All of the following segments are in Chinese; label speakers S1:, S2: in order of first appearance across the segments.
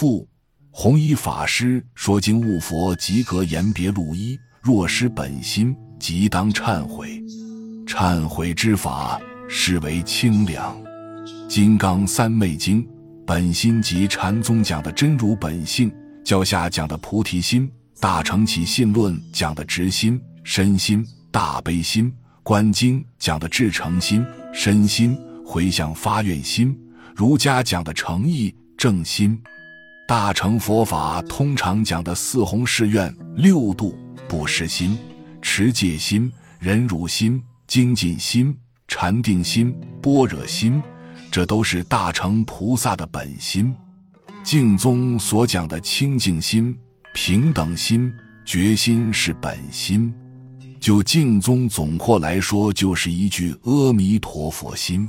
S1: 复弘一法师说：“经悟佛即格言别录一，若失本心，即当忏悔。忏悔之法，是为清凉。金刚三昧经，本心即禅宗讲的真如本性，教下讲的菩提心，大乘起信论讲的直心、身心、大悲心，观经讲的至诚心、身心、回向发愿心，儒家讲的诚意正心。”大乘佛法通常讲的四弘誓愿、六度、不失心、持戒心、忍辱心、精进心、禅定心、般若心，这都是大乘菩萨的本心。净宗所讲的清净心、平等心、决心是本心。就净宗总括来说，就是一句阿弥陀佛心。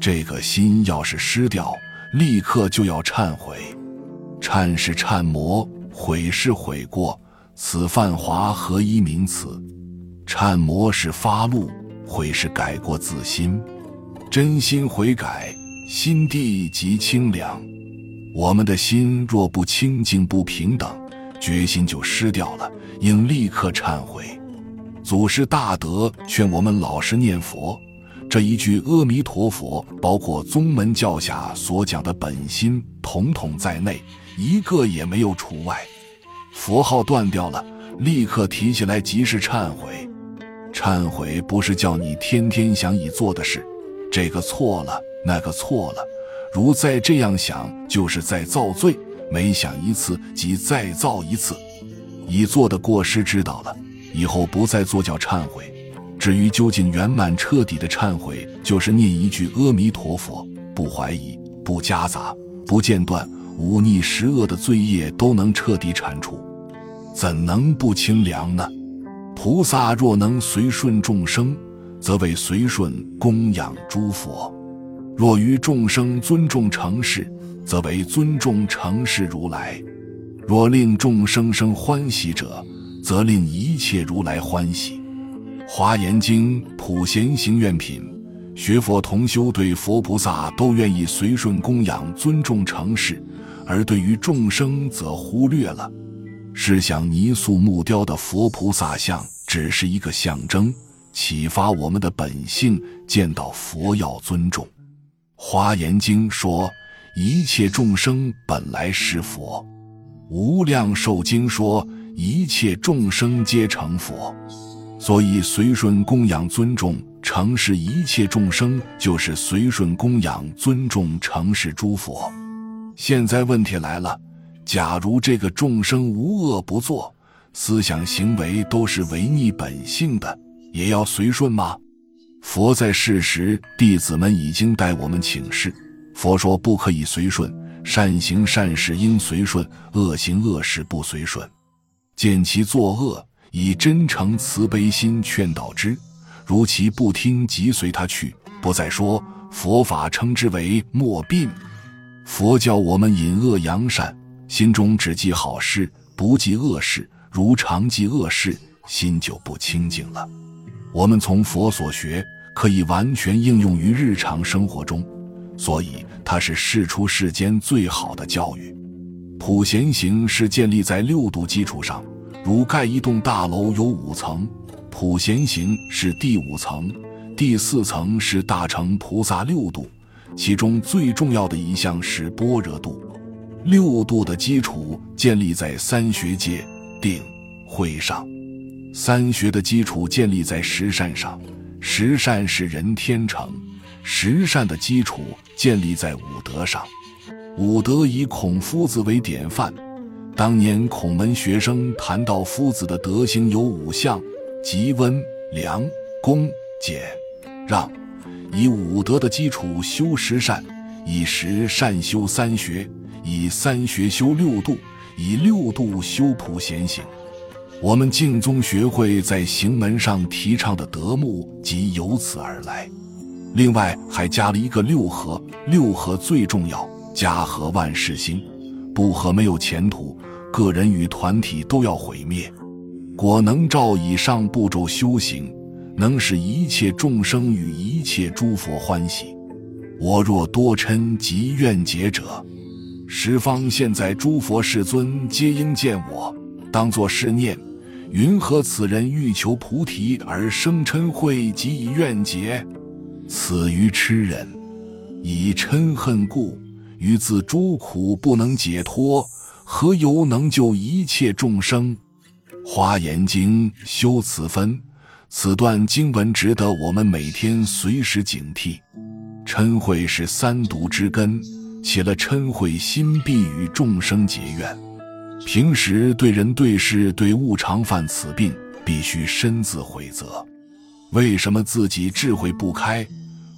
S1: 这个心要是失掉，立刻就要忏悔。忏是忏魔，悔是悔过，此犯华何一名词？忏魔是发怒，悔是改过自新，真心悔改，心地即清凉。我们的心若不清净不平等，决心就失掉了，应立刻忏悔。祖师大德劝我们老实念佛，这一句阿弥陀佛，包括宗门教下所讲的本心，统统在内。一个也没有除外，佛号断掉了，立刻提起来即是忏悔。忏悔不是叫你天天想已做的事，这个错了，那个错了，如再这样想，就是在造罪。每想一次，即再造一次。已做的过失知道了，以后不再做叫忏悔。至于究竟圆满彻底的忏悔，就是念一句阿弥陀佛，不怀疑，不夹杂，不间断。忤逆十恶的罪业都能彻底铲除，怎能不清凉呢？菩萨若能随顺众生，则为随顺供养诸佛；若于众生尊重成事，则为尊重成事如来；若令众生生欢喜者，则令一切如来欢喜。华严经普贤行愿品，学佛同修对佛菩萨都愿意随顺供养、尊重成事。而对于众生则忽略了。试想泥塑木雕的佛菩萨像，只是一个象征，启发我们的本性。见到佛要尊重。华严经说，一切众生本来是佛。无量寿经说，一切众生皆成佛。所以随顺供养尊重承事一切众生，就是随顺供养尊重承事诸佛。现在问题来了，假如这个众生无恶不作，思想行为都是违逆本性的，也要随顺吗？佛在世时，弟子们已经代我们请示，佛说不可以随顺，善行善事应随顺，恶行恶事不随顺。见其作恶，以真诚慈悲心劝导之，如其不听，即随他去，不再说。佛法称之为莫病。佛教我们引恶扬善，心中只记好事，不记恶事。如常记恶事，心就不清净了。我们从佛所学，可以完全应用于日常生活中，所以它是世出世间最好的教育。普贤行是建立在六度基础上，如盖一栋大楼有五层，普贤行是第五层，第四层是大乘菩萨六度。其中最重要的一项是般若度，六度的基础建立在三学界定慧上，三学的基础建立在十善上，十善是人天成，十善的基础建立在五德上，五德以孔夫子为典范。当年孔门学生谈到夫子的德行有五项，即温良恭俭让。以五德的基础修十善，以十善修三学，以三学修六度，以六度修普贤行。我们净宗学会在行门上提倡的德目，即由此而来。另外还加了一个六合，六合最重要，家和万事兴，不和没有前途，个人与团体都要毁灭。果能照以上步骤修行。能使一切众生与一切诸佛欢喜。我若多嗔及怨结者，十方现在诸佛世尊皆应见我，当作是念：云何此人欲求菩提而生嗔恚及以怨结？此愚痴人，以嗔恨故，于自诸苦不能解脱，何由能救一切众生？华严经修此分，此段经文值得我们每天随时警惕。嗔恚是三毒之根。起了嗔恚心，必与众生结怨。平时对人对事对物常犯此病，必须深自悔责。为什么自己智慧不开，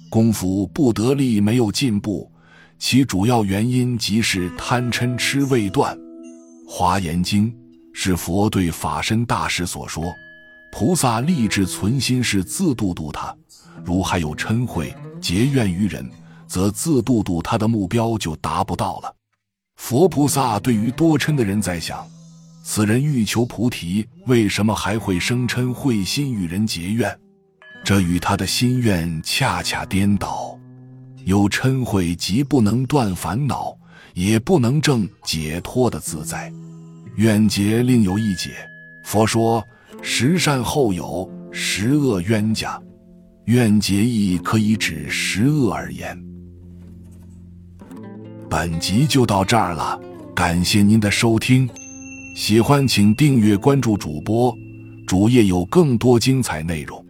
S1: 功夫不得力，没有进步？其主要原因即是贪嗔痴未断。《华严经》是佛对法身大师所说，菩萨立志存心是自度度他，如还有嗔恚结怨于人。则自度度他的目标就达不到了。佛菩萨对于多嗔的人在想：此人欲求菩提，为什么还会生嗔会心与人结怨？这与他的心愿恰恰颠倒。有嗔恚，即不能断烦恼，也不能证解脱的自在。怨结另有一解。佛说：十善后有十恶冤家，愿结义可以指十恶而言。本集就到这儿了，感谢您的收听，喜欢请订阅关注主播，主页有更多精彩内容。